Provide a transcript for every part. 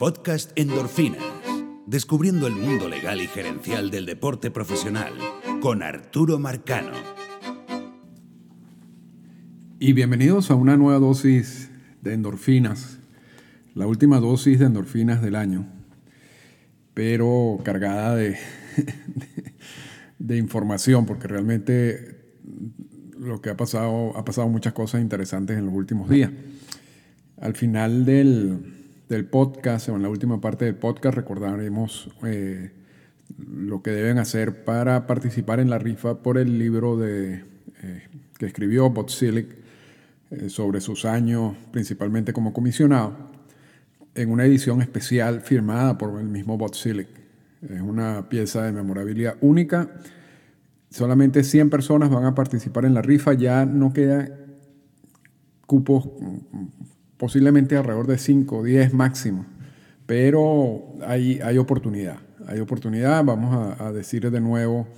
Podcast Endorfinas. Descubriendo el mundo legal y gerencial del deporte profesional con Arturo Marcano. Y bienvenidos a una nueva dosis de endorfinas, la última dosis de endorfinas del año, pero cargada de, de, información, porque realmente lo que ha pasado, ha pasado muchas cosas interesantes en los últimos días. Al final del, del podcast, o en la última parte del podcast, recordaremos eh, lo que deben hacer para participar en la rifa por el libro de, eh, que escribió Botzilic eh, sobre sus años, principalmente como comisionado, en una edición especial firmada por el mismo Botzilic. Es una pieza de memorabilidad única. Solamente 100 personas van a participar en la rifa. Ya no queda cupos posiblemente alrededor de 5 o 10 máximo, pero hay, hay oportunidad, hay oportunidad, vamos a, decir de nuevo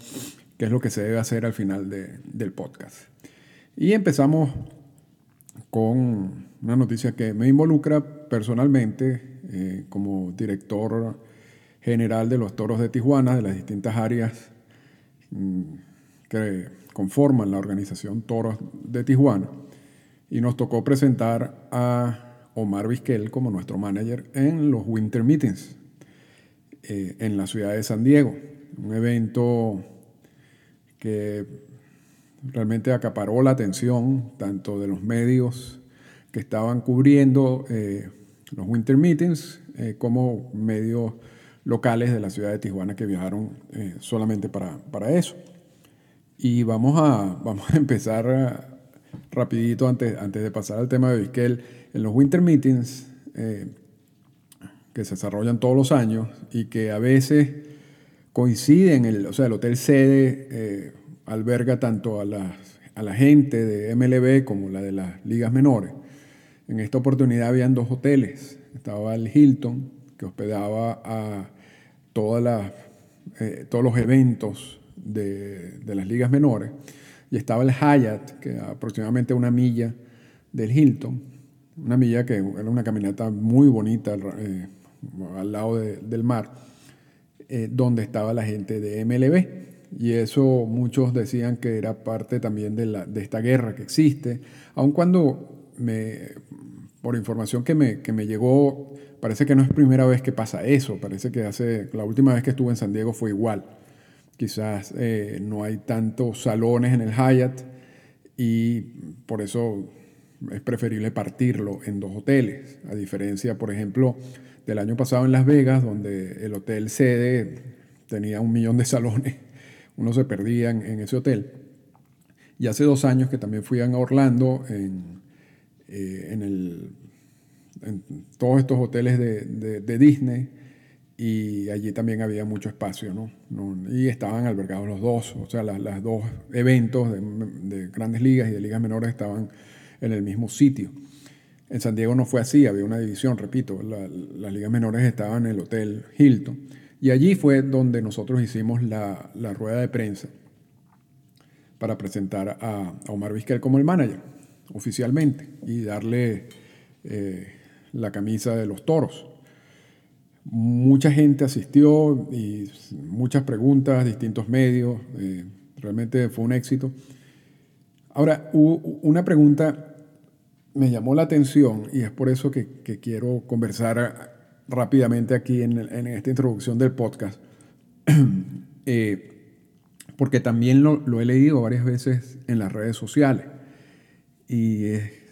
qué es lo que se debe hacer al final del podcast. Y empezamos con una noticia que me involucra personalmente eh, como director general de los toros de Tijuana, de las distintas áreas mm, que conforman la organización Toros de Tijuana y nos tocó presentar a Omar Vizquel como nuestro manager en los Winter Meetings eh, en la ciudad de San Diego. Un evento que realmente acaparó la atención tanto de los medios que estaban cubriendo eh, los Winter Meetings eh, como medios locales de la ciudad de Tijuana que viajaron solamente para, para, eso. Y vamos a, vamos a empezar rapidito antes, antes de pasar al tema de Vizquel, en los Winter Meetings, eh, que se desarrollan todos los años y que a veces coinciden, el, o sea, el hotel sede eh, alberga tanto a la, a la gente de MLB como la de las ligas menores. En esta oportunidad habían dos hoteles. Estaba el Hilton, que hospedaba a todas las, eh, todos los eventos de, de las ligas menores y estaba el Hyatt, que aproximadamente una milla del Hilton, una milla que era una caminata muy bonita eh, al lado del mar, eh, donde estaba la gente de MLB. Y eso muchos decían que era parte también de, la, de esta guerra que existe, aun cuando me, por información que me, que me llegó, parece que no es primera vez que pasa eso, parece que hace, la última vez que estuve en San Diego fue igual. Quizás eh, no hay tantos salones en el Hyatt y por eso es preferible partirlo en dos hoteles, a diferencia, por ejemplo, del año pasado en Las Vegas, donde el hotel sede tenía un millón de salones, uno se perdía en, ese hotel. Y hace dos años que también fui a Orlando, en, eh, en, el, todos estos hoteles de, de Disney, y allí también había mucho espacio, ¿no? y estaban albergados los dos, o sea, las, dos eventos de, grandes ligas y de ligas menores estaban en el mismo sitio. En San Diego no fue así, había una división, repito, las ligas menores estaban en el Hotel Hilton. Y allí fue donde nosotros hicimos la, rueda de prensa para presentar a, Omar Vizquel como el manager, oficialmente, y darle eh, la camisa de los toros. Mucha gente asistió y muchas preguntas, distintos medios, eh, realmente fue un éxito. Ahora, una pregunta me llamó la atención y es por eso que, quiero conversar rápidamente aquí en, esta introducción del podcast, eh, porque también lo, he leído varias veces en las redes sociales y es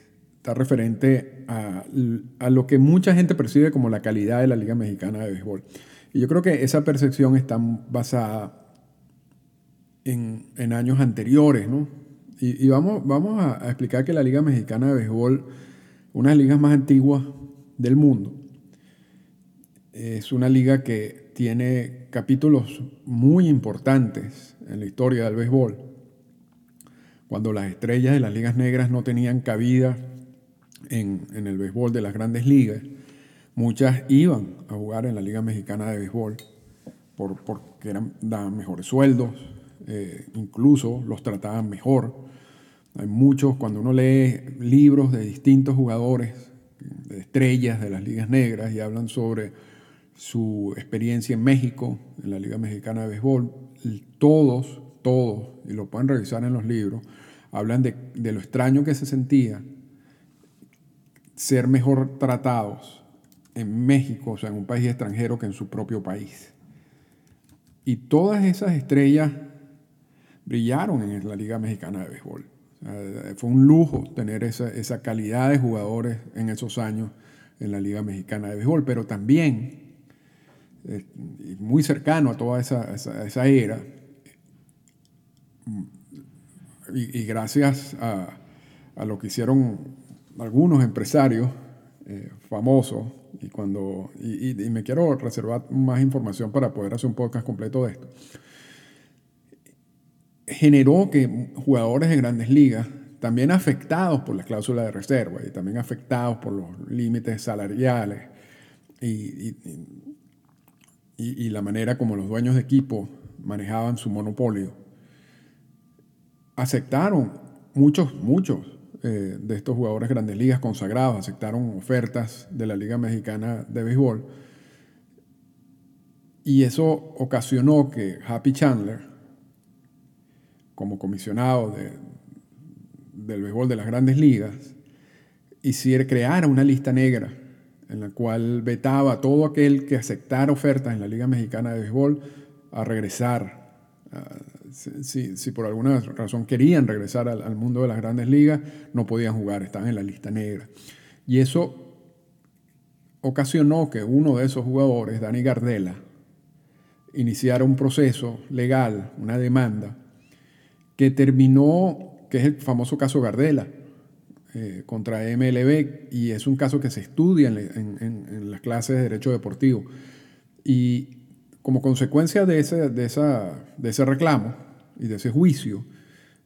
está referente a, lo que mucha gente percibe como la calidad de la Liga Mexicana de Béisbol. Y yo creo que esa percepción está basada en, años anteriores, ¿no? Y, vamos, vamos a, explicar que la Liga Mexicana de Béisbol, una de las ligas más antiguas del mundo, es una liga que tiene capítulos muy importantes en la historia del béisbol. Cuando las estrellas de las ligas negras no tenían cabida en, el béisbol de las grandes ligas, muchas iban a jugar en la Liga Mexicana de Béisbol por, porque eran, daban mejores sueldos, eh, incluso los trataban mejor. Hay muchos, cuando uno lee libros de distintos jugadores estrellas de las ligas negras y hablan sobre su experiencia en México, en la Liga Mexicana de Béisbol. Todos, todos, y lo pueden revisar en los libros, hablan de, de lo extraño que se sentía ser mejor tratados en México, o sea, en un país extranjero, que en su propio país. Y todas esas estrellas brillaron en la Liga Mexicana de Béisbol. fue un lujo tener esa, calidad de jugadores en esos años en la Liga Mexicana de Béisbol, pero también, eh, muy cercano a toda esa, esa, era, y, gracias a, lo que hicieron algunos empresarios eh, famosos, y, cuando, y, me quiero reservar más información para poder hacer un podcast completo de esto, generó que jugadores de grandes ligas, también afectados por la cláusula de reserva y también afectados por los límites salariales y, y, la manera como los dueños de equipo manejaban su monopolio, aceptaron muchos, muchos eh, de estos jugadores grandes ligas consagrados, aceptaron ofertas de la Liga Mexicana de Béisbol. Y eso ocasionó que Happy Chandler, como comisionado del béisbol de las grandes ligas, hiciera, creara una lista negra en la cual vetaba a todo aquel que aceptara ofertas en la Liga Mexicana de Béisbol a regresar si, por alguna razón querían regresar al, mundo de las grandes ligas, no podían jugar, estaban en la lista negra. Y eso ocasionó que uno de esos jugadores, Dani Gardela, iniciara un proceso legal, una demanda, que terminó, que es el famoso caso Gardela, eh, contra MLB, y es un caso que se estudia en las clases de Derecho Deportivo. Y como consecuencia de ese, de, esa, de ese reclamo y de ese juicio,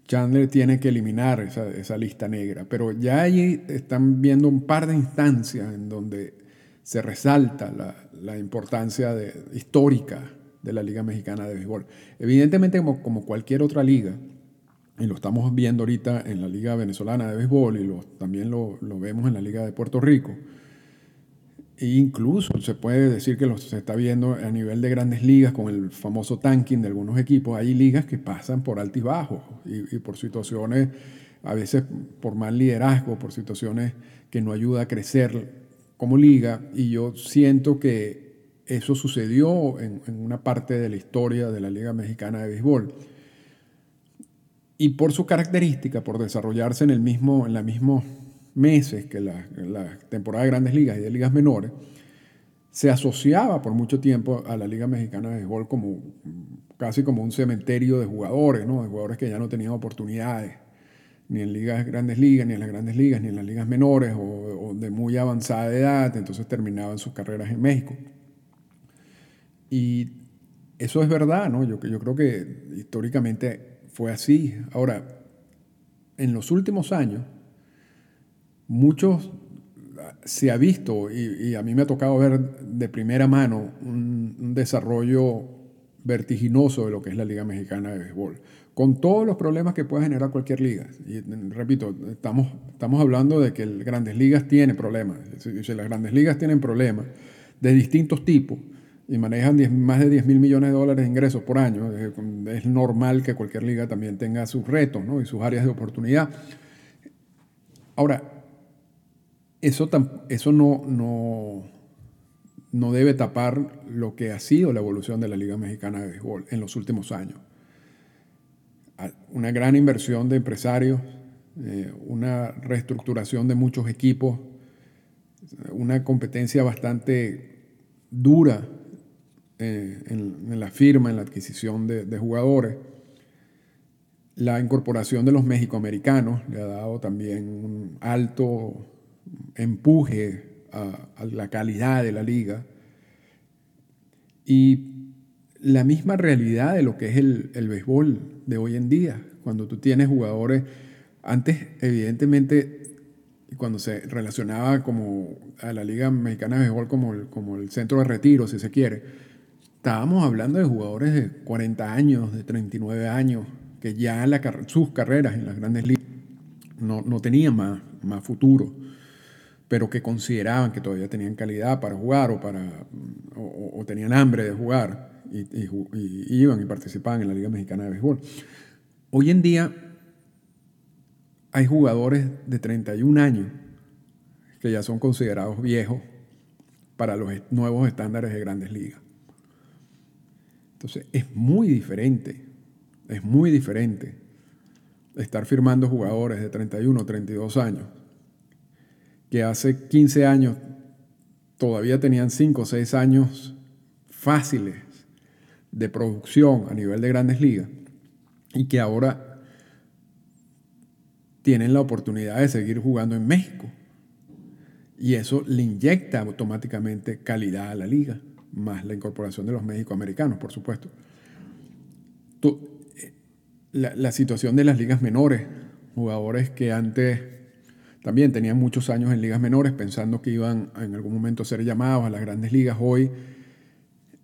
Chandler tiene que eliminar esa, esa, lista negra. Pero ya allí están viendo un par de instancias en donde se resalta la, la importancia histórica de la Liga Mexicana de Béisbol. Evidentemente, como, como, cualquier otra liga, y lo estamos viendo ahorita en la Liga Venezolana de Béisbol y lo, también lo, lo vemos en la Liga de Puerto Rico, e incluso se puede decir que lo, se está viendo a nivel de grandes ligas con el famoso tanking de algunos equipos. Hay ligas que pasan por altibajos y, y por situaciones, a veces por mal liderazgo, por situaciones que no ayuda a crecer como liga. Y yo siento que eso sucedió en, en una parte de la historia de la Liga Mexicana de Béisbol. Y por su característica, por desarrollarse en, el mismo, en la misma meses que la, temporada de grandes ligas y de ligas menores, se asociaba por mucho tiempo a la Liga Mexicana de Béisbol como casi como un cementerio de jugadores, ¿no? de jugadores que ya no tenían oportunidades, ni en ligas grandes ligas, ni en las grandes ligas, ni en las ligas menores, o, de muy avanzada edad, entonces terminaban sus carreras en México. Y eso es verdad, ¿no? Yo, yo creo que históricamente fue así. Ahora, en los últimos años, muchos se ha visto, y, a mí me ha tocado ver de primera mano un, desarrollo vertiginoso de lo que es la Liga Mexicana de Béisbol, con todos los problemas que puede generar cualquier liga. Y repito, estamos, estamos hablando de que las grandes ligas tienen problemas. Si, las grandes ligas tienen problemas de distintos tipos y manejan más de 10 mil millones de dólares de ingresos por año, es, normal que cualquier liga también tenga sus retos y sus áreas de oportunidad. Ahora, eso, eso no, no, no debe tapar lo que ha sido la evolución de la Liga Mexicana de Béisbol en los últimos años. Una gran inversión de empresarios, eh, una reestructuración de muchos equipos, una competencia bastante dura eh, en, la firma, en la adquisición de, jugadores. La incorporación de los mexicoamericanos le ha dado también un alto empuje a, la calidad de la liga. Y la misma realidad de lo que es el, el béisbol de hoy en día, cuando tú tienes jugadores, antes evidentemente cuando se relacionaba como a la Liga Mexicana de Béisbol como el, como el centro de retiro, si se quiere, estábamos hablando de jugadores de 40 años, de 39 años, que ya sus carreras en las grandes ligas no, no tenían más, más futuro. Pero que consideraban que todavía tenían calidad para jugar o, para, o, tenían hambre de jugar y, y, iban y participaban en la Liga Mexicana de Béisbol. Hoy en día hay jugadores de 31 años que ya son considerados viejos para los nuevos estándares de grandes ligas. Entonces es muy diferente, es muy diferente estar firmando jugadores de 31 o 32 años que hace 15 años todavía tenían 5 o 6 años fáciles de producción a nivel de grandes ligas y que ahora tienen la oportunidad de seguir jugando en México. Y eso le inyecta automáticamente calidad a la liga, más la incorporación de los mexicoamericanos, por supuesto. Eh, la, la situación de las ligas menores, jugadores que antes también tenían muchos años en ligas menores pensando que iban en algún momento a ser llamados a las grandes ligas. Hoy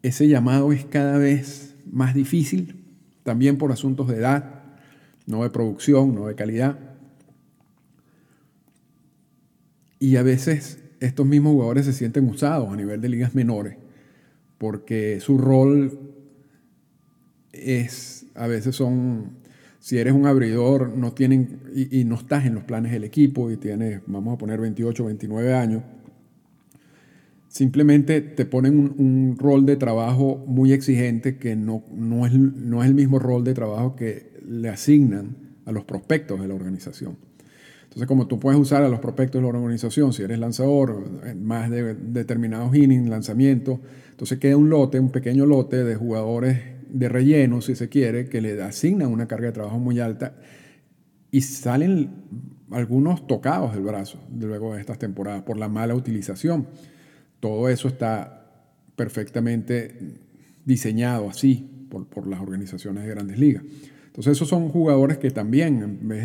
ese llamado es cada vez más difícil, también por asuntos de edad, no de producción, no de calidad. Y a veces estos mismos jugadores se sienten usados a nivel de ligas menores, porque su rol es, a veces son si eres un abridor no tienen, y, no estás en los planes del equipo y tienes, vamos a poner 28, 29 años, simplemente te ponen un, rol de trabajo muy exigente que no, no, es, no es el mismo rol de trabajo que le asignan a los prospectos de la organización. Entonces, como tú puedes usar a los prospectos de la organización, si eres lanzador, más de determinados innings, lanzamiento, entonces queda un lote, un pequeño lote de jugadores de relleno, si se quiere, que le asignan una carga de trabajo muy alta y salen algunos tocados del brazo luego de estas temporadas por la mala utilización. Todo eso está perfectamente diseñado así por, las organizaciones de grandes ligas. Entonces esos son jugadores que también, en vez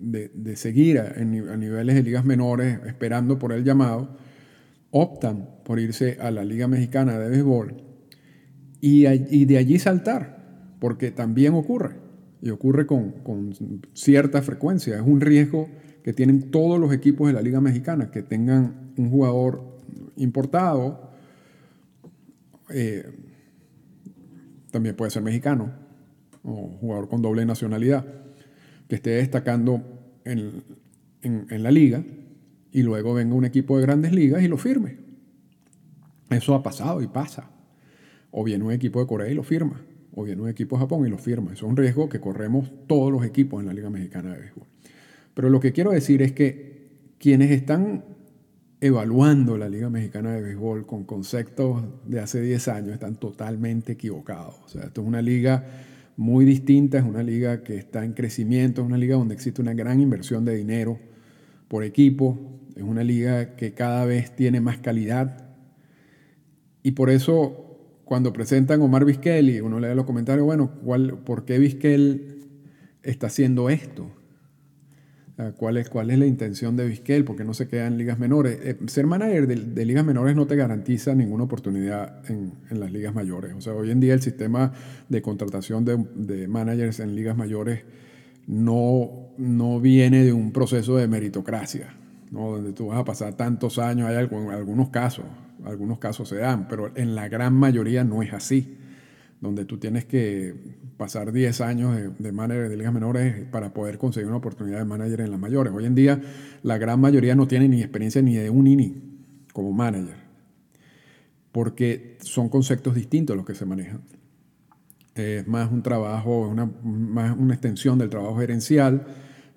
de, seguir a, a niveles de ligas menores esperando por el llamado, optan por irse a la Liga Mexicana de Béisbol y, de allí saltar, porque también ocurre, y ocurre con, cierta frecuencia. Es un riesgo que tienen todos los equipos de la Liga Mexicana, que tengan un jugador importado, eh, también puede ser mexicano, o jugador con doble nacionalidad, que esté destacando en, en la liga y luego venga un equipo de grandes ligas y lo firme. Eso ha pasado y pasa. O viene un equipo de Corea y lo firma. O viene un equipo de Japón y lo firma. Eso es un riesgo que corremos todos los equipos en la Liga Mexicana de Béisbol. Pero lo que quiero decir es que quienes están evaluando la Liga Mexicana de Béisbol con conceptos de hace 10 años están totalmente equivocados. O sea, esto es una liga muy distinta, es una liga que está en crecimiento, es una liga donde existe una gran inversión de dinero por equipo, es una liga que cada vez tiene más calidad y por eso cuando presentan Omar Vizquel y uno lee los comentarios, bueno, ¿cuál, ¿por qué Vizquel está haciendo esto? ¿Cuál es, ¿Cuál es la intención de Vizquel? ¿Por qué no se queda en ligas menores? Eh, ser manager de, ligas menores no te garantiza ninguna oportunidad en, las ligas mayores. O sea, hoy en día el sistema de contratación de, managers en ligas mayores no, no viene de un proceso de meritocracia, ¿no? donde tú vas a pasar tantos años. Hay algunos casos, algunos casos se dan, pero en la gran mayoría no es así, donde tú tienes que pasar 10 años de, manager de ligas menores para poder conseguir una oportunidad de manager en las mayores. Hoy en día la gran mayoría no tiene ni experiencia ni de un inning como manager, porque son conceptos distintos los que se manejan. Es más un trabajo, una, más una extensión del trabajo gerencial,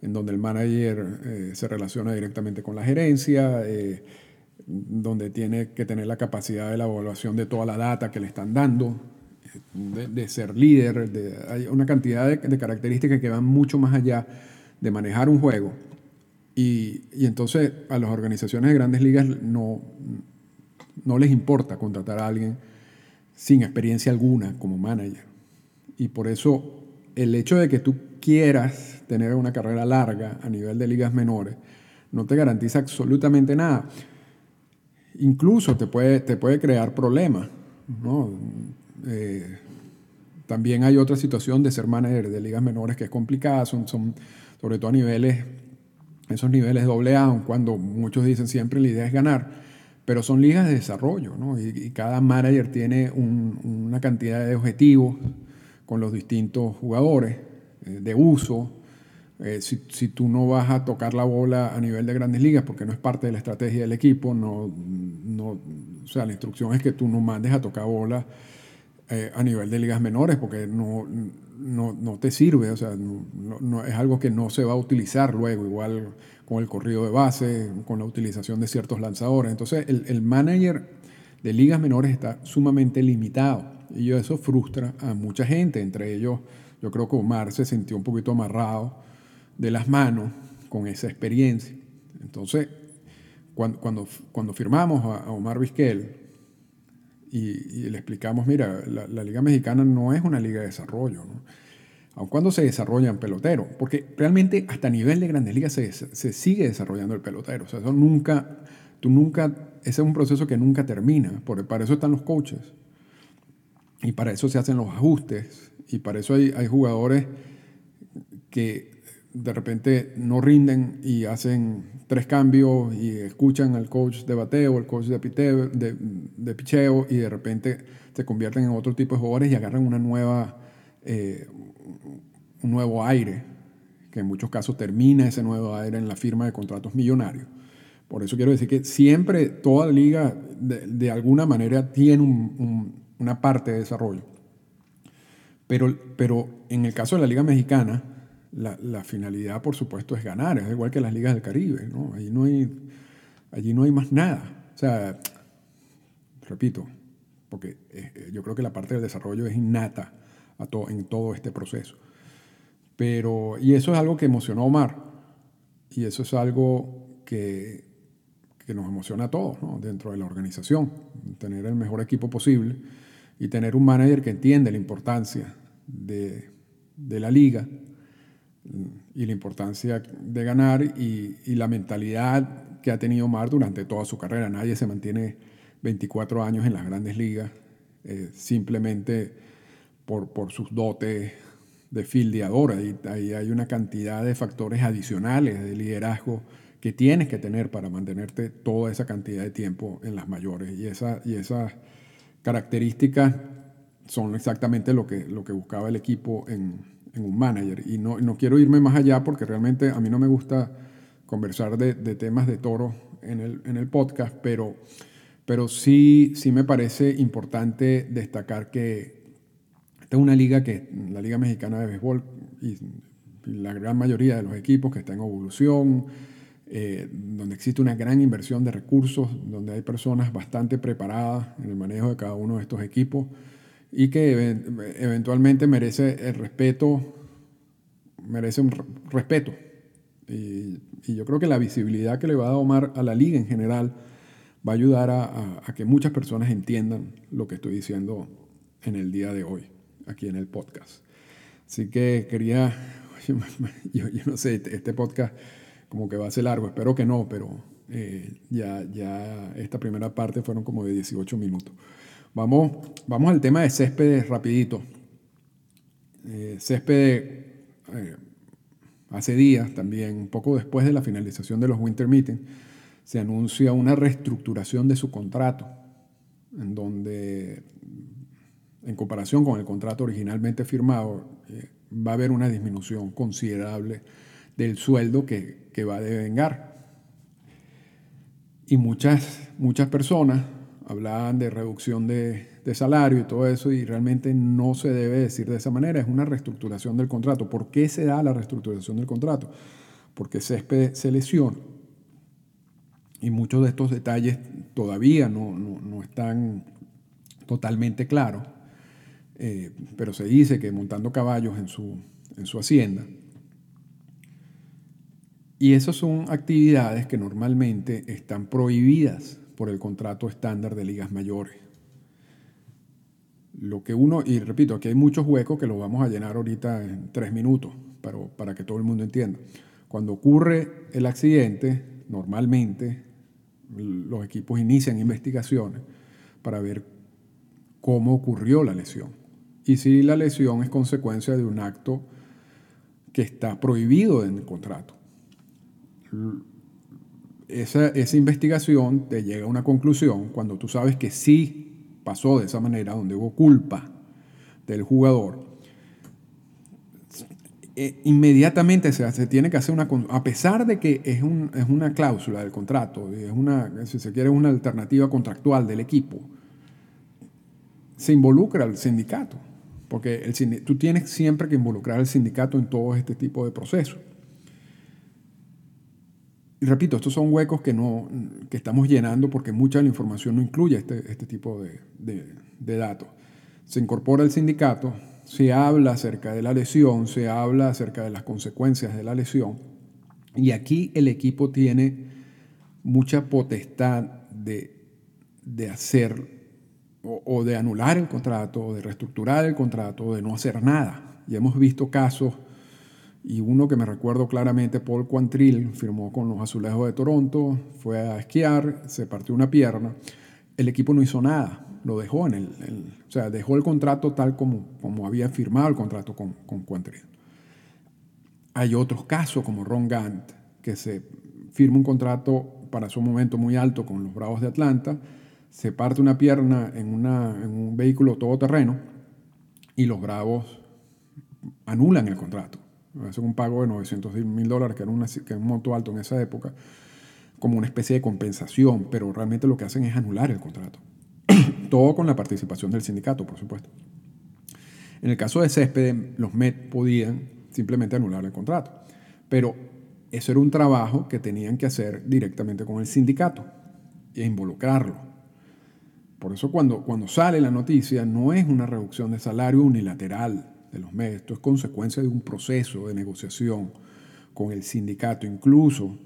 en donde el manager eh, se relaciona directamente con la gerencia. Eh, donde tiene que tener la capacidad de la evaluación de toda la data que le están dando, de, ser líder, de, hay una cantidad de, características que van mucho más allá de manejar un juego. Y, entonces a las organizaciones de grandes ligas no, no les importa contratar a alguien sin experiencia alguna como manager. Y por eso el hecho de que tú quieras tener una carrera larga a nivel de ligas menores no te garantiza absolutamente nada incluso te puede, te puede crear problemas. Eh, también hay otra situación de ser manager de ligas menores que es complicada, son, son sobre todo a niveles esos niveles doble A, cuando muchos dicen siempre la idea es ganar, pero son ligas de desarrollo, ¿no? y, cada manager tiene una cantidad de objetivos con los distintos jugadores, eh, de uso. Eh, si, si, tú no vas a tocar la bola a nivel de grandes ligas porque no es parte de la estrategia del equipo, no, no, o sea, la instrucción es que tú no mandes a tocar bola eh, a nivel de ligas menores porque no, no, no te sirve, o sea, no, es algo que no se va a utilizar luego, igual con el corrido de base, con la utilización de ciertos lanzadores. Entonces, el, el manager de ligas menores está sumamente limitado y eso frustra a mucha gente, entre ellos yo creo que Omar se sintió un poquito amarrado de las manos con esa experiencia. Entonces, cuando, cuando, cuando firmamos a, Omar Vizquel, y, le explicamos, mira, la, Liga Mexicana no es una liga de desarrollo, ¿no? aun cuando se desarrollan peloteros, porque realmente hasta nivel de grandes ligas se, se, sigue desarrollando el pelotero, o sea, eso nunca, tú nunca, ese es un proceso que nunca termina, por, para eso están los coaches, y para eso se hacen los ajustes, y para eso hay, hay jugadores que de repente no rinden y hacen tres cambios y escuchan al coach de bateo, el coach de, piteo, de, de picheo y de repente se convierten en otro tipo de jugadores y agarran una nueva, eh, un nuevo aire, que en muchos casos termina ese nuevo aire en la firma de contratos millonarios. Por eso quiero decir que siempre toda liga de, alguna manera tiene una parte de desarrollo. Pero, pero en el caso de la Liga Mexicana, la, finalidad, por supuesto, es ganar. Es igual que las ligas del Caribe. Allí, no hay, allí no hay más nada. O sea, repito, porque eh, yo creo que la parte del desarrollo es innata en todo este proceso. Pero, y eso es algo que emocionó a Omar. Y eso es algo que, nos emociona a todos dentro de la organización. Tener el mejor equipo posible y tener un manager que entiende la importancia de la liga y la importancia de ganar y, y, la mentalidad que ha tenido Mar durante toda su carrera. Nadie se mantiene 24 años en las grandes ligas eh, simplemente por, por, sus dotes de fildeador. Ahí, ahí hay una cantidad de factores adicionales de liderazgo que tienes que tener para mantenerte toda esa cantidad de tiempo en las mayores. Y, esa, y esas características son exactamente lo que, lo que buscaba el equipo en, en un manager. Y no, no, quiero irme más allá porque realmente a mí no me gusta conversar de, de temas de toro en el, en el, podcast, pero, pero sí, sí me parece importante destacar que esta es una liga que, la Liga Mexicana de Béisbol, y la gran mayoría de los equipos que está en evolución, eh, donde existe una gran inversión de recursos, donde hay personas bastante preparadas en el manejo de cada uno de estos equipos y que eventualmente merece el respeto, merece un respeto. Y, yo creo que la visibilidad que le va a dar a la liga en general va a ayudar a, que muchas personas entiendan lo que estoy diciendo en el día de hoy, aquí en el podcast. Así que quería, yo, no sé, este, este podcast como que va a ser largo, espero que no, pero eh, ya, ya esta primera parte fueron como de 18 minutos. Vamos, vamos al tema de césped rapidito. Eh, césped eh, hace días también, poco después de la finalización de los Winter Meetings, se anuncia una reestructuración de su contrato, en donde, en comparación con el contrato originalmente firmado, eh, va a haber una disminución considerable del sueldo que, que va a devengar. Y muchas, muchas personas hablaban de reducción de, salario y todo eso, y realmente no se debe decir de esa manera, es una reestructuración del contrato. ¿Por qué se da la reestructuración del contrato? Porque Césped se lesiona. Y muchos de estos detalles todavía no, están totalmente claros, eh, pero se dice que montando caballos en su, en su hacienda. Y esas son actividades que normalmente están prohibidas por el contrato estándar de ligas mayores. Lo que uno, y repito, aquí hay muchos huecos que los vamos a llenar ahorita en tres minutos, pero para que todo el mundo entienda. Cuando ocurre el accidente, normalmente los equipos inician investigaciones para ver cómo ocurrió la lesión y si la lesión es consecuencia de un acto que está prohibido en el contrato. Esa, esa investigación te llega a una conclusión cuando tú sabes que sí pasó de esa manera, donde hubo culpa del jugador, eh, inmediatamente se, se, tiene que hacer una... A pesar de que es, un, es una cláusula del contrato, es una, si se quiere, una alternativa contractual del equipo, se involucra al sindicato, porque el, tú tienes siempre que involucrar al sindicato en todo este tipo de procesos. Y repito, estos son huecos que, no, que estamos llenando porque mucha la información no incluye este, este tipo de, datos. Se incorpora el sindicato, se habla acerca de la lesión, se habla acerca de las consecuencias de la lesión. Y aquí el equipo tiene mucha potestad de, de hacer o, de anular el contrato, de reestructurar el contrato, o de no hacer nada. Y hemos visto casos, y uno que me recuerdo claramente, Paul Quantrill firmó con los Azulejos de Toronto, fue a esquiar, se partió una pierna, el equipo no hizo nada lo dejó en el, o sea, dejó el contrato tal como, como había firmado el contrato con, con Hay otros casos como Ron Gant, que se firma un contrato para su momento muy alto con los Bravos de Atlanta, se parte una pierna en, una, en un vehículo todoterreno y los Bravos anulan el contrato. Hacen un pago de 900 mil dólares, que era, una, un monto alto en esa época, como una especie de compensación, pero realmente lo que hacen es anular el contrato. Todo con la participación del sindicato, por supuesto. En el caso de Césped, los MED podían simplemente anular el contrato, pero eso era un trabajo que tenían que hacer directamente con el sindicato e involucrarlo. Por eso cuando, cuando sale la noticia no es una reducción de salario unilateral de los MED, esto es consecuencia de un proceso de negociación con el sindicato, incluso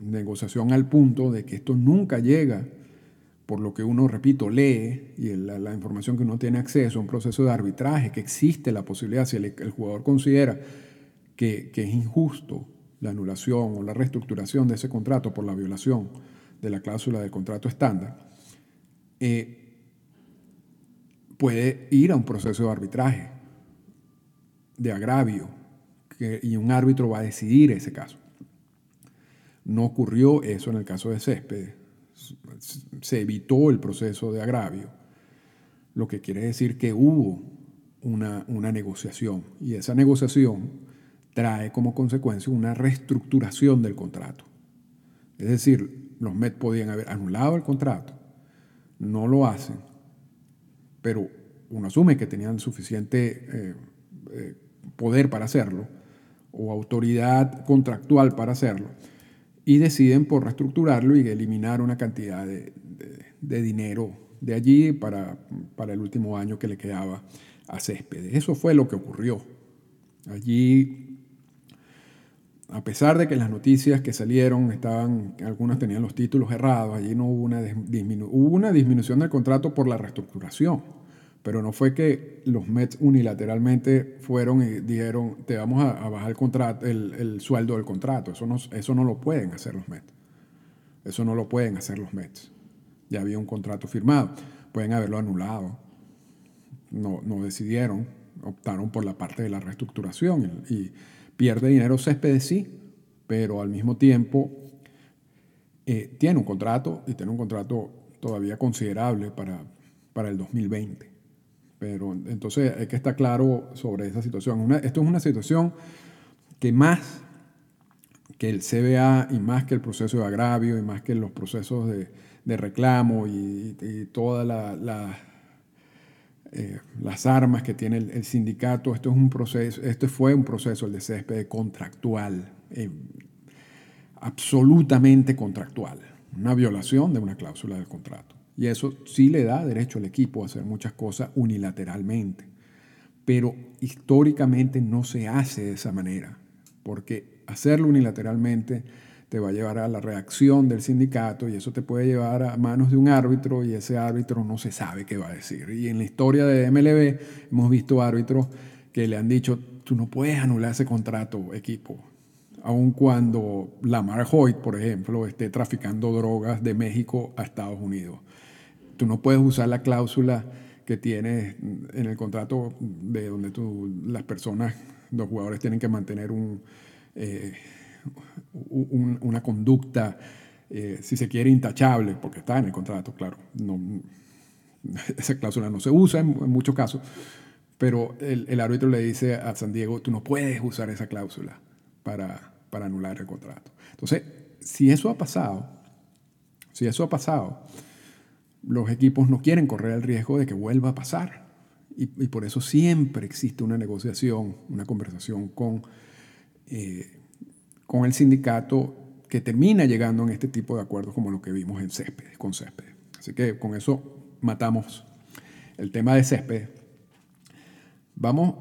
negociación al punto de que esto nunca llega por lo que uno, repito, lee y la, información que uno tiene acceso a un proceso de arbitraje, que existe la posibilidad, si el, jugador considera que, es injusto la anulación o la reestructuración de ese contrato por la violación de la cláusula del contrato estándar, eh, puede ir a un proceso de arbitraje, de agravio, y un árbitro va a decidir ese caso. No ocurrió eso en el caso de Céspedes se evitó el proceso de agravio, lo que quiere decir que hubo una, negociación y esa negociación trae como consecuencia una reestructuración del contrato. Es decir, los MED podían haber anulado el contrato, no lo hacen, pero uno asume que tenían suficiente eh, eh, poder para hacerlo o autoridad contractual para hacerlo y deciden por reestructurarlo y eliminar una cantidad de, dinero de allí para, para, el último año que le quedaba a Céspedes. Eso fue lo que ocurrió. Allí, a pesar de que las noticias que salieron estaban, algunas tenían los títulos errados, allí no hubo una, hubo una disminución del contrato por la reestructuración pero no fue que los Mets unilateralmente fueron y dijeron, te vamos a, bajar el, sueldo del contrato. Eso no, eso no lo pueden hacer los Mets. Eso no lo pueden hacer los Mets. Ya había un contrato firmado. Pueden haberlo anulado. No, no decidieron, optaron por la parte de la reestructuración y, pierde dinero Céspedes sí, pero al mismo tiempo eh, tiene un contrato y tiene un contrato todavía considerable para, para el 2020. Pero entonces hay que estar claro sobre esa situación. esto es una situación que más que el CBA y más que el proceso de agravio y más que los procesos de, reclamo y, todas eh, las armas que tiene el, sindicato, esto, es un proceso, esto fue un proceso, el de césped contractual, eh, absolutamente contractual, una violación de una cláusula del contrato. Y eso sí le da derecho al equipo a hacer muchas cosas unilateralmente. Pero históricamente no se hace de esa manera, porque hacerlo unilateralmente te va a llevar a la reacción del sindicato y eso te puede llevar a manos de un árbitro y ese árbitro no se sabe qué va a decir. Y en la historia de MLB hemos visto árbitros que le han dicho, tú no puedes anular ese contrato, equipo, aun cuando Lamar Hoyt, por ejemplo, esté traficando drogas de México a Estados Unidos. Tú no puedes usar la cláusula que tienes en el contrato de donde tú, las personas, los jugadores tienen que mantener eh, una conducta, eh, si se quiere, intachable, porque está en el contrato, claro. Esa cláusula no se usa en, muchos casos, pero el, el, árbitro le dice a San Diego, tú no puedes usar esa cláusula para, para anular el contrato. Entonces, si eso ha pasado, si eso ha pasado, los equipos no quieren correr el riesgo de que vuelva a pasar. Y, por eso siempre existe una negociación, una conversación con, eh, con el sindicato que termina llegando en este tipo de acuerdos como lo que vimos en Césped, con Césped. Así que con eso matamos el tema de Césped. Vamos,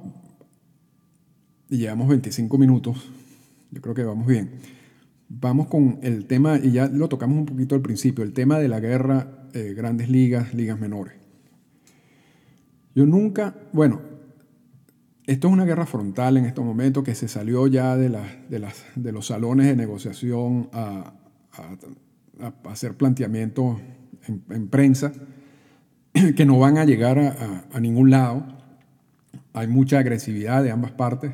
y llevamos 25 minutos, yo creo que vamos bien. Vamos con el tema, y ya lo tocamos un poquito al principio, el tema de la guerra, eh, grandes ligas, ligas menores. Yo nunca, bueno, esto es una guerra frontal en estos momentos que se salió ya de, de, de los salones de negociación a, hacer planteamientos en, prensa que no van a llegar a, ningún lado. Hay mucha agresividad de ambas partes.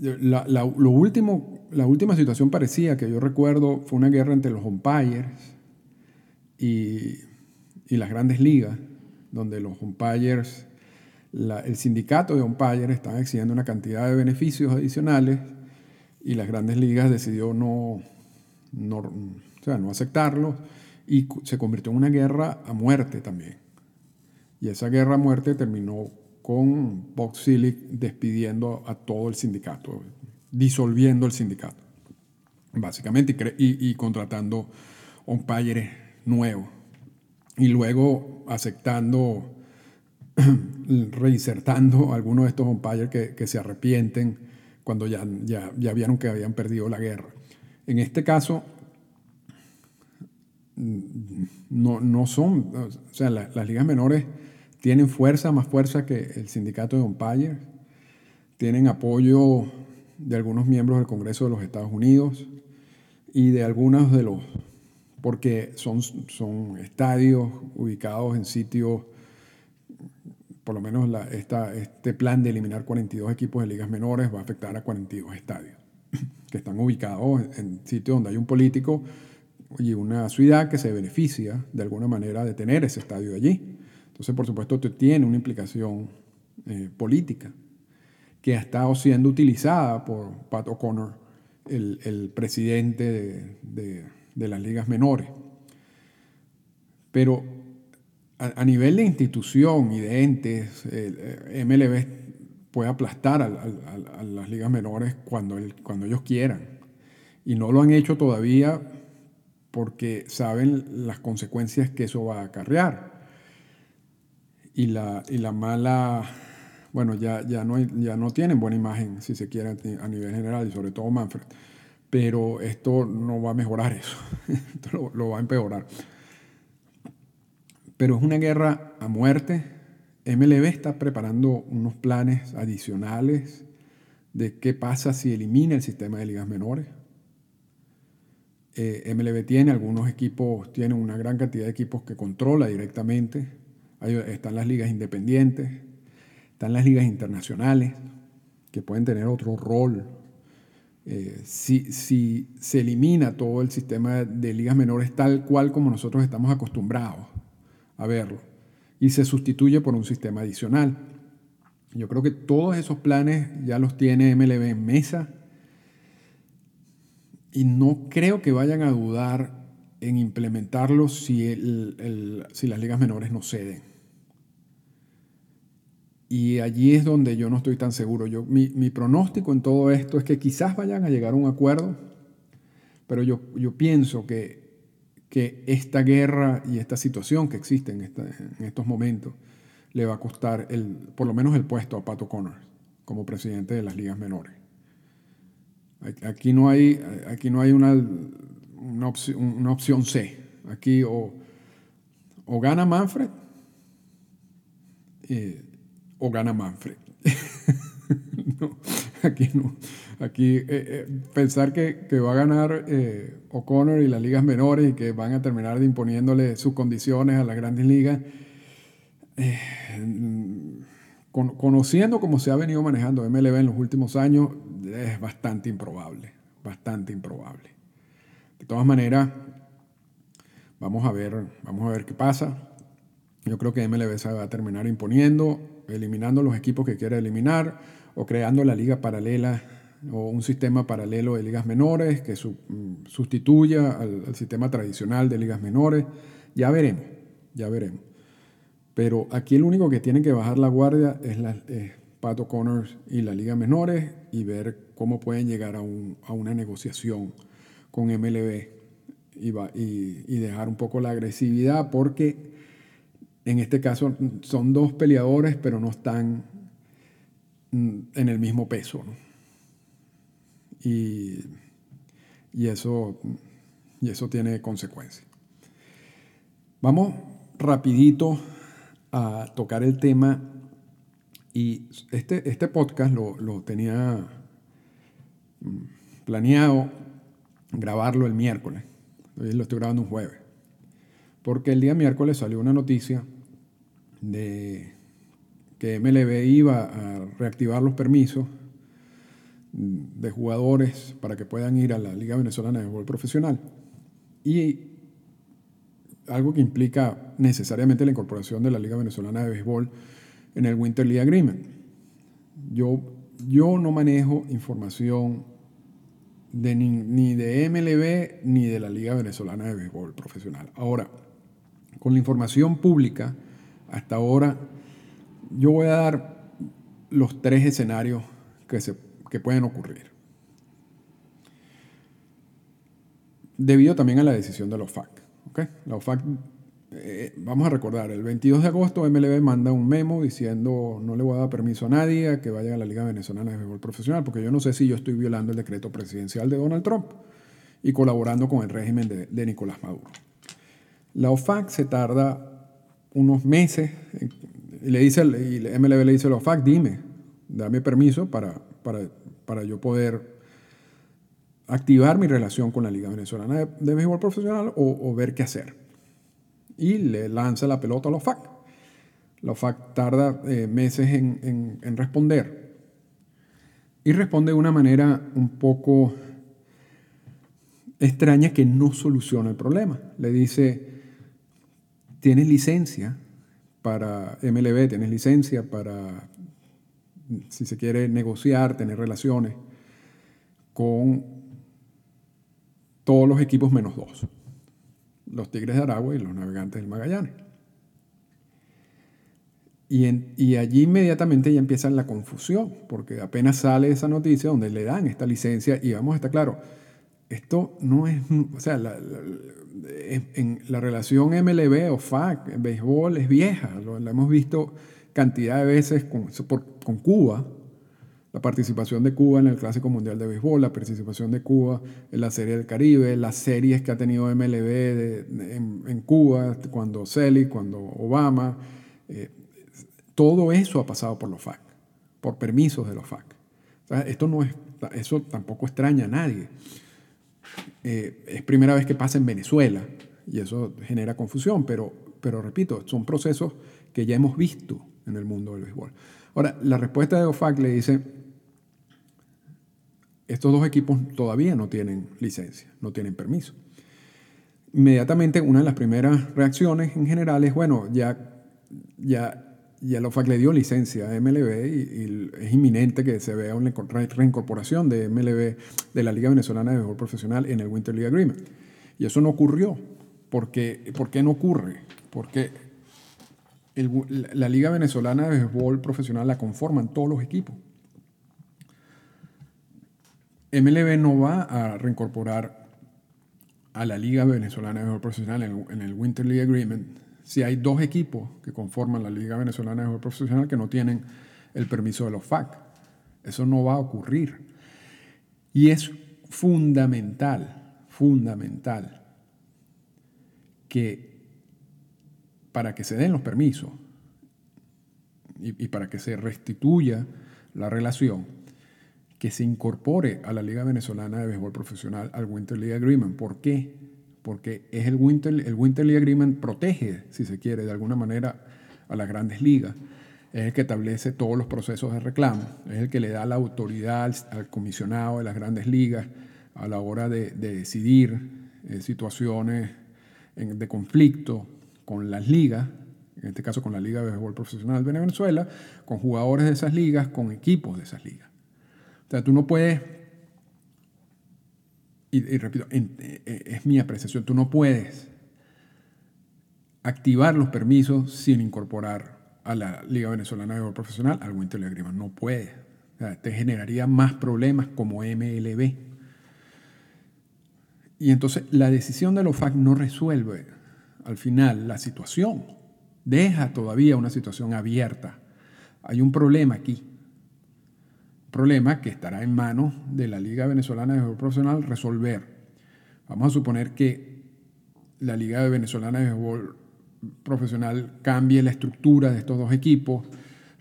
lo último la última situación parecía que yo recuerdo fue una guerra entre los umpires y, las grandes ligas, donde los umpires, el sindicato de umpires estaban exigiendo una cantidad de beneficios adicionales y las grandes ligas decidió no, no, o sea, no aceptarlos y se convirtió en una guerra a muerte también. Y esa guerra a muerte terminó con Box Silic despidiendo a todo el sindicato disolviendo el sindicato, básicamente, y, contratando umpires nuevos. Y luego aceptando, reinsertando algunos de estos umpires que, que, se arrepienten cuando ya, ya, ya vieron que habían perdido la guerra. En este caso, no, no son, o sea, las ligas menores tienen fuerza, más fuerza que el sindicato de umpires, tienen apoyo de algunos miembros del Congreso de los Estados Unidos y de algunos de los, porque son, son estadios ubicados en sitios, por lo menos esta, este plan de eliminar 42 equipos de ligas menores va a afectar a 42 estadios, que están ubicados en sitios donde hay un político y una ciudad que se beneficia de alguna manera de tener ese estadio allí. Entonces, por supuesto, tiene una implicación eh, política que ha estado siendo utilizada por Pat O'Connor, el, presidente de, las ligas menores. Pero a, nivel de institución y de entes, eh, MLB puede aplastar a, las ligas menores cuando, cuando ellos quieran. Y no lo han hecho todavía porque saben las consecuencias que eso va a acarrear. Y la, y la mala bueno, ya, ya, no, ya no tienen buena imagen, si se quiere, a nivel general, y sobre todo Manfred. Pero esto no va a mejorar eso, esto lo, va a empeorar. Pero es una guerra a muerte. MLB está preparando unos planes adicionales de qué pasa si elimina el sistema de ligas menores. Eh, MLB tiene algunos equipos, tiene una gran cantidad de equipos que controla directamente. Están las ligas independientes, están las ligas internacionales, que pueden tener otro rol. Eh, si, se elimina todo el sistema de ligas menores tal cual como nosotros estamos acostumbrados a verlo y se sustituye por un sistema adicional. Yo creo que todos esos planes ya los tiene MLB en mesa y no creo que vayan a dudar en implementarlos si, si las ligas menores no ceden. Y allí es donde yo no estoy tan seguro. Yo, mi, pronóstico en todo esto es que quizás vayan a llegar a un acuerdo, pero yo, yo pienso que, que esta guerra y esta situación que existe en, estos momentos le va a costar el, por lo menos el puesto a Pato Connors como presidente de las ligas menores. Aquí no hay, aquí no hay una, una opción C. Aquí o, o gana Manfred, eh, o gana Manfred. aquí no. Aquí eh, eh, pensar que, va a ganar eh, O'Connor y las ligas menores y que van a terminar imponiéndole sus condiciones a las grandes ligas, conociendo cómo se ha venido manejando MLB en los últimos años, es bastante improbable, bastante improbable. De todas maneras, vamos a ver, vamos a ver qué pasa. Yo creo que MLB se va a terminar imponiendo, eliminando los equipos que quiera eliminar o creando la liga paralela o un sistema paralelo de ligas menores que mm, sustituya al, sistema tradicional de ligas menores. Ya veremos, ya veremos. Pero aquí el único que tiene que bajar la guardia es, la, Pato Connors y la liga menores y ver cómo pueden llegar a, una negociación con MLB y dejar un poco la agresividad porque en este caso son dos peleadores pero no están mm, en el mismo peso. ¿no? y, eso, y eso tiene consecuencias. Vamos rapidito a tocar el tema y este, este podcast lo, lo tenía mm, planeado grabarlo el miércoles. Lo estoy grabando un jueves. Porque el día miércoles salió una noticia de que MLB iba a reactivar los permisos de jugadores para que puedan ir a la Liga Venezolana de Fútbol Profesional. Y algo que implica necesariamente la incorporación de la Liga Venezolana de Béisbol en el Winter League Agreement. Yo, yo no manejo información de ni, ni, de MLB ni de la Liga Venezolana de Béisbol Profesional. Ahora, con la información pública, hasta ahora, yo voy a dar los tres escenarios que se que pueden ocurrir. Debido también a la decisión de los FAC. ¿okay? La OFAC, eh, vamos a recordar, el 22 de agosto MLB manda un memo diciendo no le voy a dar permiso a nadie a que vaya a la Liga Venezolana de Béisbol Profesional, porque yo no sé si yo estoy violando el decreto presidencial de Donald Trump y colaborando con el régimen de, Nicolás Maduro. La OFAC se tarda unos meses y le dice, y MLB le dice a la OFAC, dime, dame permiso para, para para yo poder activar mi relación con la Liga Venezolana de, Béisbol Profesional o, ver qué hacer. Y le lanza la pelota a los FAC. La FAC tarda eh, meses en, en responder. Y responde de una manera un poco extraña que no soluciona el problema. Le dice, tienes licencia para MLB, tienes licencia para si se quiere negociar, tener relaciones con todos los equipos menos dos, los Tigres de Aragua y los Navegantes del Magallanes. Y, allí inmediatamente ya empieza la confusión, porque apenas sale esa noticia donde le dan esta licencia y vamos a estar claro, esto no es, o sea, la, en la relación MLB o FAC, béisbol es vieja, lo, la hemos visto cantidad de veces con, con Cuba, la participación de Cuba en el Clásico Mundial de Béisbol, la participación de Cuba en la Serie del Caribe, las series que ha tenido MLB en, Cuba, cuando Celi, cuando Obama, eh, todo eso ha pasado por los FAC, por permisos de los FAC. esto no es, eso tampoco extraña a nadie. Eh, es primera vez que pasa en Venezuela y eso genera confusión, pero, pero repito, son procesos que ya hemos visto en el mundo del béisbol. Ahora, la respuesta de OFAC le dice, estos dos equipos todavía no tienen licencia, no tienen permiso. Inmediatamente una de las primeras reacciones en general es, bueno, ya, ya, la OFAC le dio licencia a MLB y, es inminente que se vea una reincorporación de MLB, de la Liga Venezolana de Béisbol Profesional en el Winter League Agreement. Y eso no ocurrió. ¿Por qué, ¿Por qué no ocurre? Porque la Liga Venezolana de Béisbol Profesional la conforman todos los equipos. MLB no va a reincorporar a la Liga Venezolana de Béisbol Profesional en, el Winter League Agreement si hay dos equipos que conforman la Liga Venezolana de Béisbol Profesional que no tienen el permiso de los FAC. Eso no va a ocurrir. Y es fundamental, fundamental que para que se den los permisos y, para que se restituya la relación, que se incorpore a la Liga Venezolana de Béisbol Profesional al Winter League Agreement. ¿Por qué? Porque es el Winter, el Winter League Agreement protege, si se quiere, de alguna manera a las grandes ligas. es el que establece todos los procesos de reclamo, es el que le da la autoridad al, comisionado de las grandes ligas a la hora de, decidir eh, situaciones de conflicto con las ligas, en este caso con la Liga de Béisbol Profesional de Venezuela, con jugadores de esas ligas, con equipos de esas ligas. O sea, tú no puedes, y, repito, eh, es mi apreciación, tú no puedes activar los permisos sin incorporar a la Liga Venezolana de Béisbol Profesional al Winter League. No puede. O sea, te generaría más problemas como MLB. Y entonces la decisión de los FAC no resuelve al final la situación. Deja todavía una situación abierta. Hay un problema aquí. Problema que estará en manos de la Liga Venezolana de Béisbol Profesional resolver. Vamos a suponer que la Liga Venezolana de Béisbol profesional cambie la estructura de estos dos equipos,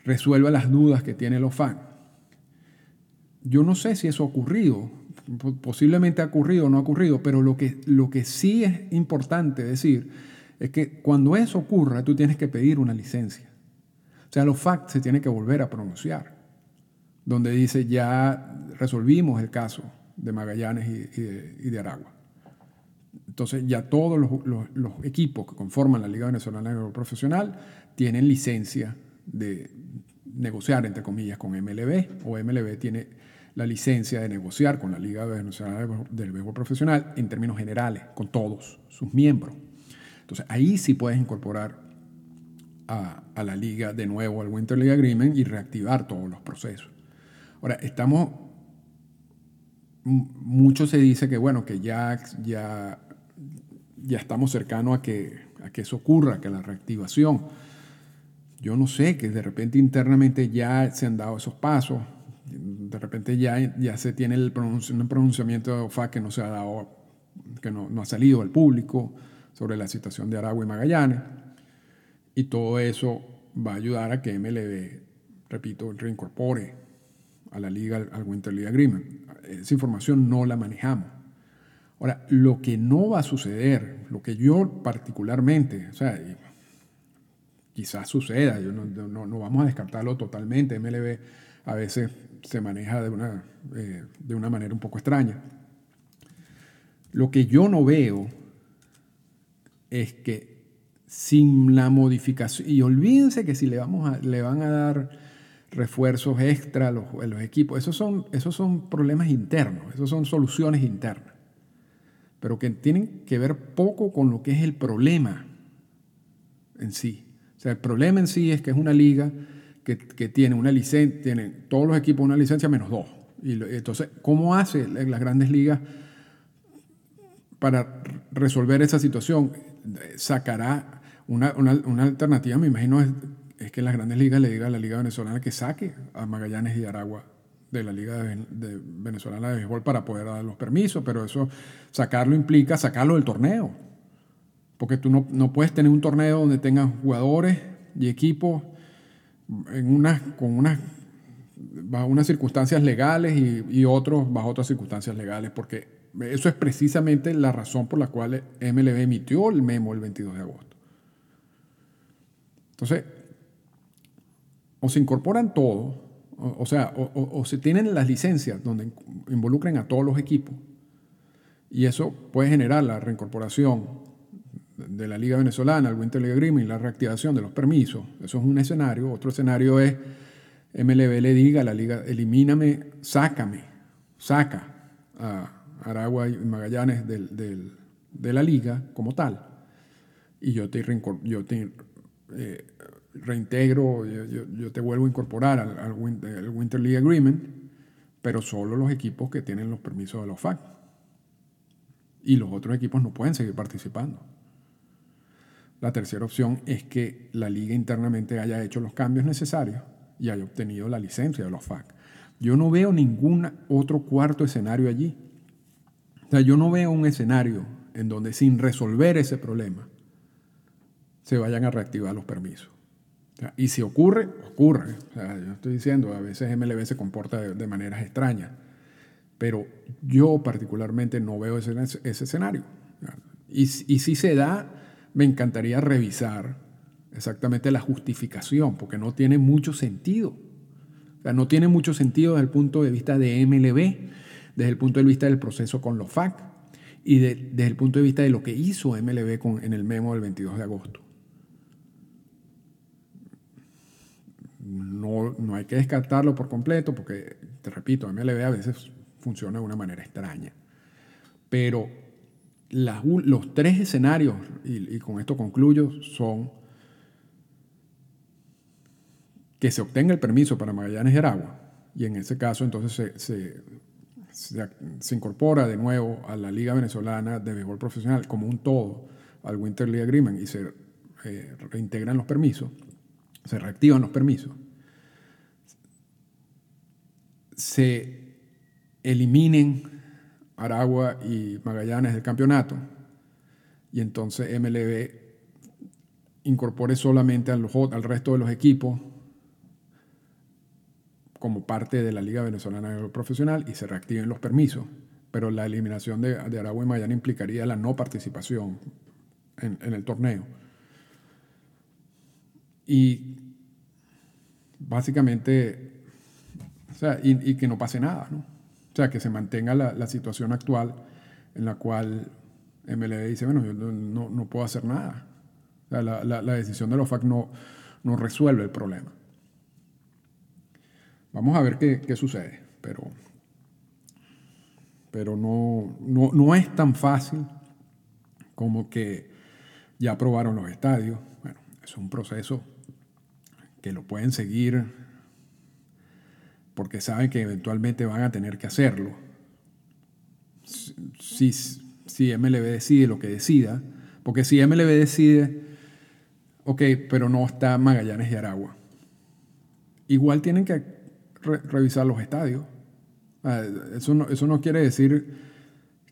resuelva las dudas que tienen los fans. Yo no sé si eso ha ocurrido, posiblemente ha ocurrido o no ha ocurrido, pero lo que, lo que sí es importante decir es que cuando eso ocurra, tú tienes que pedir una licencia. O sea, los FAC se tienen que volver a pronunciar, donde dice ya resolvimos el caso de Magallanes y de Aragua. Entonces ya todos los, equipos que conforman la Liga Venezolana de Profesional tienen licencia de negociar, entre comillas, con MLB, o MLB tiene la licencia de negociar con la Liga Venezolana del Béisbol Profesional en términos generales, con todos sus miembros. Entonces ahí sí puedes incorporar a, a la liga de nuevo al Winter League Agreement y reactivar todos los procesos. Ahora, estamos mucho se dice que bueno, que ya, ya ya estamos cercanos a que, a que eso ocurra, que la reactivación. Yo no sé, que de repente internamente ya se han dado esos pasos, de repente ya, ya se tiene el un pronunciamiento de OFA que no se ha dado, que no, no ha salido al público sobre la situación de Aragua y Magallanes. Y todo eso va a ayudar a que MLB, repito, reincorpore a la liga al Winter League Agreement. Esa información no la manejamos. Ahora, lo que no va a suceder, lo que yo particularmente, o sea, quizás suceda, yo no, vamos a descartarlo totalmente, MLB a veces se maneja de una, eh, de una manera un poco extraña. Lo que yo no veo es que sin la modificación, y olvídense que si le, vamos a, le van a dar refuerzos extra los, los equipos, esos son, esos son problemas internos, esos son soluciones internas pero que tienen que ver poco con lo que es el problema en sí. O sea, el problema en sí es que es una liga que, tiene una licencia, tiene todos los equipos una licencia menos dos. Y entonces, ¿cómo hace las grandes ligas para resolver esa situación? Sacará una, alternativa, me imagino, es, es, que las grandes ligas le diga a la Liga Venezolana que saque a Magallanes y Aragua de la Liga Venezolana de Béisbol para poder dar los permisos, pero eso sacarlo implica sacarlo del torneo. Porque tú no, puedes tener un torneo donde tengas jugadores y equipos en con unas, bajo unas circunstancias legales y, y otros bajo otras circunstancias legales, porque eso es precisamente la razón por la cual MLB emitió el memo el 22 de agosto. Entonces, o se incorporan todos o, sea, o, se tienen las licencias donde involucren a todos los equipos y eso puede generar la reincorporación de la Liga Venezolana al Winter League Agreement la reactivación de los permisos. Eso es un escenario. Otro escenario es MLB le diga a la Liga, elimíname, sácame, saca a Aragua y Magallanes de la Liga como tal. Y yo te, yo te eh, reintegro, yo, te vuelvo a incorporar al, Winter, League Agreement, pero solo los equipos que tienen los permisos de los FAC. Y los otros equipos no pueden seguir participando. La tercera opción es que la liga internamente haya hecho los cambios necesarios y haya obtenido la licencia de los FAC. Yo no veo ningún otro cuarto escenario allí. O sea, yo no veo un escenario en donde sin resolver ese problema se vayan a reactivar los permisos. Y si ocurre, ocurre. yo estoy diciendo, a veces MLB se comporta de, maneras extrañas, pero yo particularmente no veo ese, ese escenario. Y, y, si se da, me encantaría revisar exactamente la justificación, porque no tiene mucho sentido. O sea, no tiene mucho sentido desde el punto de vista de MLB, desde el punto de vista del proceso con los FAC y desde el punto de vista de lo que hizo MLB con, en el memo del 22 de agosto. No, no hay que descartarlo por completo porque, te repito, MLB a veces funciona de una manera extraña. Pero los tres escenarios, y, con esto concluyo, son que se obtenga el permiso para Magallanes y Aragua, y en ese caso entonces se, se, incorpora de nuevo a la Liga Venezolana de Béisbol Profesional como un todo, al Winter League Agreement, y se eh, reintegran los permisos, se reactivan los permisos, se eliminen Aragua y Magallanes del campeonato, y entonces MLB incorpore solamente al, resto de los equipos como parte de la Liga Venezolana Profesional y se reactiven los permisos, pero la eliminación de, Aragua y Magallanes implicaría la no participación en, el torneo. Y básicamente, sea, y, que no pase nada, ¿no? O sea, que se mantenga la, situación actual en la cual MLB dice, bueno, yo no, puedo hacer nada. la, decisión de los FAC no, no resuelve el problema. Vamos a ver qué, sucede, pero, pero no, no, es tan fácil como que ya aprobaron los estadios. Bueno, es un proceso que lo pueden seguir porque saben que eventualmente van a tener que hacerlo. Si, si MLB decide lo que decida, porque si MLB decide, ok, pero no está Magallanes y Aragua, igual tienen que revisar los estadios. Ah, eso no, eso no quiere decir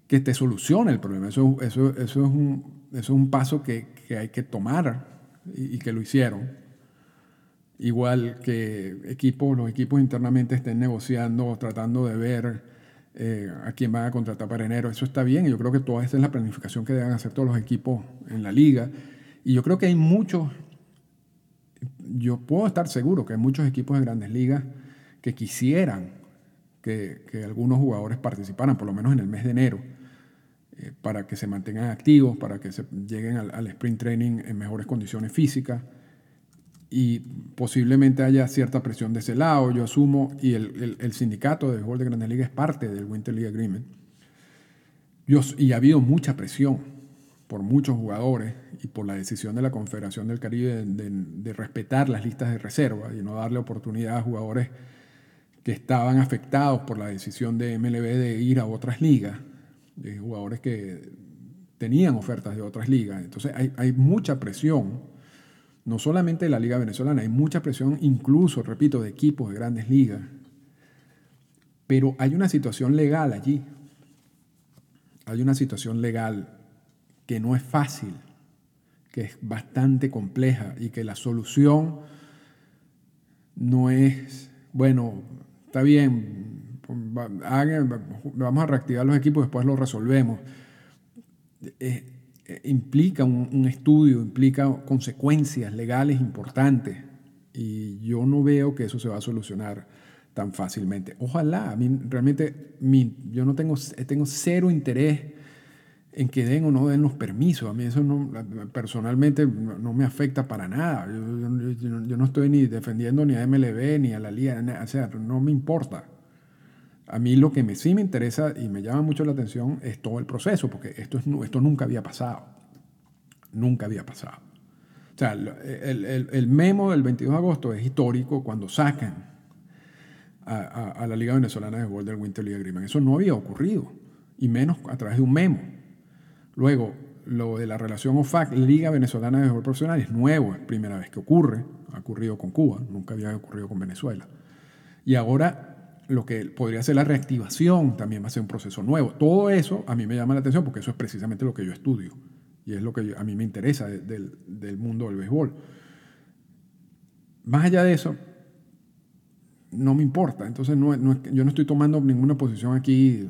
que te solucione el problema, eso, eso, eso, es, un, es un paso que, que hay que tomar y, y que lo hicieron igual que equipos, los equipos internamente estén negociando, tratando de ver eh, a quién van a contratar para enero. Eso está bien yo creo que toda esa es la planificación que deben hacer todos los equipos en la liga. Y yo creo que hay muchos, yo puedo estar seguro que hay muchos equipos de grandes ligas que quisieran que, algunos jugadores participaran, por lo menos en el mes de enero, eh, para que se mantengan activos, para que se lleguen al, al sprint training en mejores condiciones físicas y posiblemente haya cierta presión de ese lado, yo asumo, y el, sindicato de béisbol de Grandes Ligas es parte del Winter League Agreement. y ha habido mucha presión por muchos jugadores y por la decisión de la Confederación del Caribe de, respetar las listas de reserva y no darle oportunidad a jugadores que estaban afectados por la decisión de MLB de ir a otras ligas, de jugadores que tenían ofertas de otras ligas. Entonces hay, hay mucha presión no solamente de la Liga Venezolana, hay mucha presión incluso, repito, de equipos de grandes ligas. Pero hay una situación legal allí. Hay una situación legal que no es fácil, que es bastante compleja y que la solución no es, bueno, está bien, vamos a reactivar los equipos, después lo resolvemos. Eh, implica un, estudio, implica consecuencias legales importantes y yo no veo que eso se va a solucionar tan fácilmente. Ojalá, a mí realmente yo no tengo, tengo cero interés en que den o no den los permisos. A mí eso no, personalmente no me afecta para nada. Yo, yo no estoy ni defendiendo ni a MLB ni a la Liga, o sea, no me importa. A mí lo que me, sí me interesa y me llama mucho la atención es todo el proceso, porque esto, es, esto nunca había pasado. Nunca había pasado. O sea, el, memo del 22 de agosto es histórico cuando sacan a, la Liga Venezolana de Béisbol del Winter League Agreement. Eso no había ocurrido, y menos a través de un memo. Luego, lo de la relación OFAC, Liga Venezolana de Béisbol Profesional, es nuevo, es primera vez que ocurre. Ha ocurrido con Cuba, nunca había ocurrido con Venezuela. Y ahora lo que podría ser la reactivación también va a ser un proceso nuevo. Todo eso a mí me llama la atención porque eso es precisamente lo que yo estudio y es lo que a mí me interesa del, mundo del béisbol. Más allá de eso, no me importa. Entonces no, yo no estoy tomando ninguna posición aquí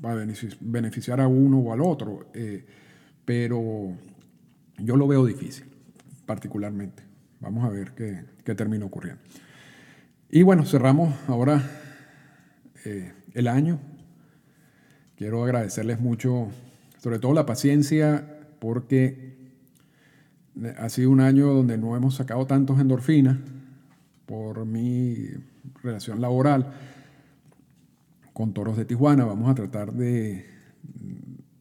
para beneficiar a uno o al otro, eh, pero yo lo veo difícil. particularmente. Vamos a ver qué, qué termina ocurriendo. Y bueno, cerramos ahora eh, el año. Quiero agradecerles mucho, sobre todo la paciencia, porque ha sido un año donde no hemos sacado tantos endorfinas por mi relación laboral con Toros de Tijuana. Vamos a tratar de,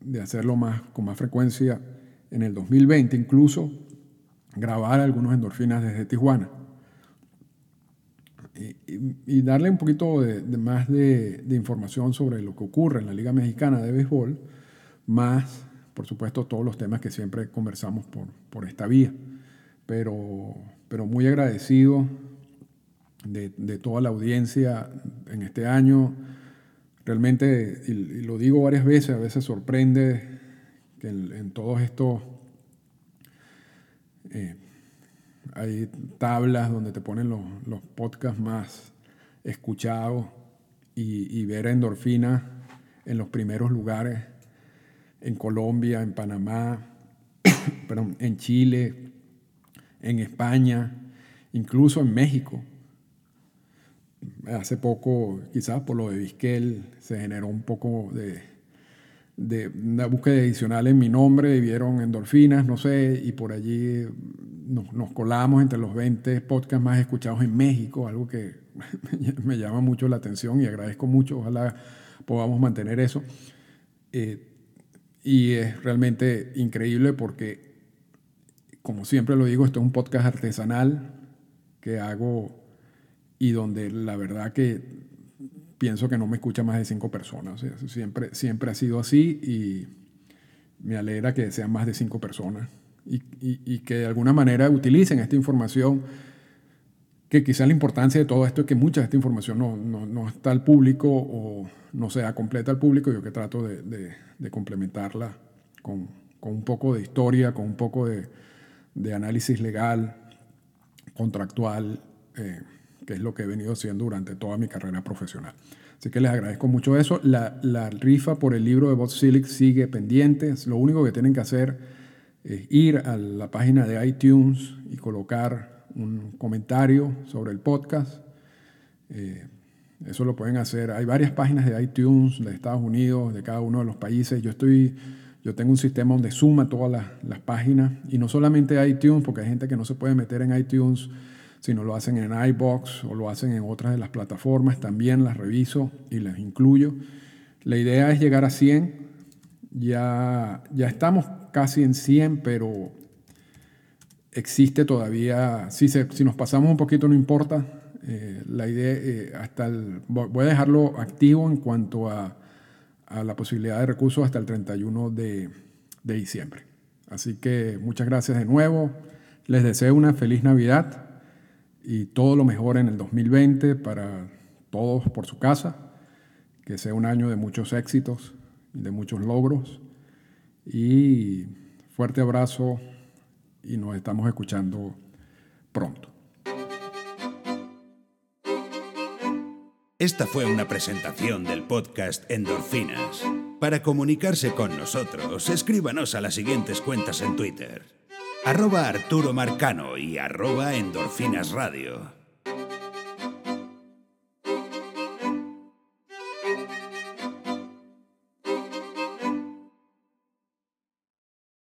de hacerlo más, con más frecuencia en el 2020, incluso grabar algunos endorfinas desde Tijuana. Y, darle un poquito de, más de, información sobre lo que ocurre en la Liga Mexicana de Béisbol, más, por supuesto, todos los temas que siempre conversamos por, por esta vía. Pero, pero muy agradecido de, de, toda la audiencia en este año. Realmente, y, lo digo varias veces, a veces sorprende que en, todos estos eh, hay tablas donde te ponen los, los podcasts más escuchados y, ver endorfina en los primeros lugares, en Colombia, en Panamá, perdón, en Chile, en España, incluso en México. Hace poco, quizás por lo de Vizquel, se generó un poco de, de una búsqueda adicional en mi nombre y vieron endorfinas, no sé, y por allí nos, colamos entre los 20 podcasts más escuchados en México, algo que me llama mucho la atención y agradezco mucho, ojalá podamos mantener eso. Eh, y es realmente increíble porque, como siempre lo digo, esto es un podcast artesanal que hago y donde la verdad que pienso que no me escucha más de cinco personas. siempre, siempre ha sido así y me alegra que sean más de cinco personas y, que de alguna manera utilicen esta información, que quizá la importancia de todo esto es que mucha de esta información no, está al público o no sea completa al público, yo que trato de, complementarla con, un poco de historia, con un poco de, análisis legal, contractual. Eh, que es lo que he venido haciendo durante toda mi carrera profesional. Así que les agradezco mucho eso. La, rifa por el libro de Bob Silic sigue pendiente. Lo único que tienen que hacer es ir a la página de iTunes y colocar un comentario sobre el podcast. Eh, eso lo pueden hacer. Hay varias páginas de iTunes de Estados Unidos, de cada uno de los países. Yo estoy, yo tengo un sistema donde suma todas las, las páginas y no solamente iTunes, porque hay gente que no se puede meter en iTunes si no lo hacen en iBox o lo hacen en otras de las plataformas, también las reviso y las incluyo. La idea es llegar a 100. Ya, ya estamos casi en 100, pero existe todavía, si, si nos pasamos un poquito no importa. Eh, la idea, eh, hasta el, voy a dejarlo activo en cuanto a, a, la posibilidad de recursos hasta el 31 de, de diciembre. Así que muchas gracias de nuevo. Les deseo una feliz Navidad y todo lo mejor en el 2020 para todos por su casa, que sea un año de muchos éxitos, de muchos logros y fuerte abrazo y nos estamos escuchando pronto. Esta fue una presentación del podcast Endorfinas. Para comunicarse con nosotros, escríbanos a las siguientes cuentas en Twitter arroba Arturo Marcano y arroba Endorfinas Radio.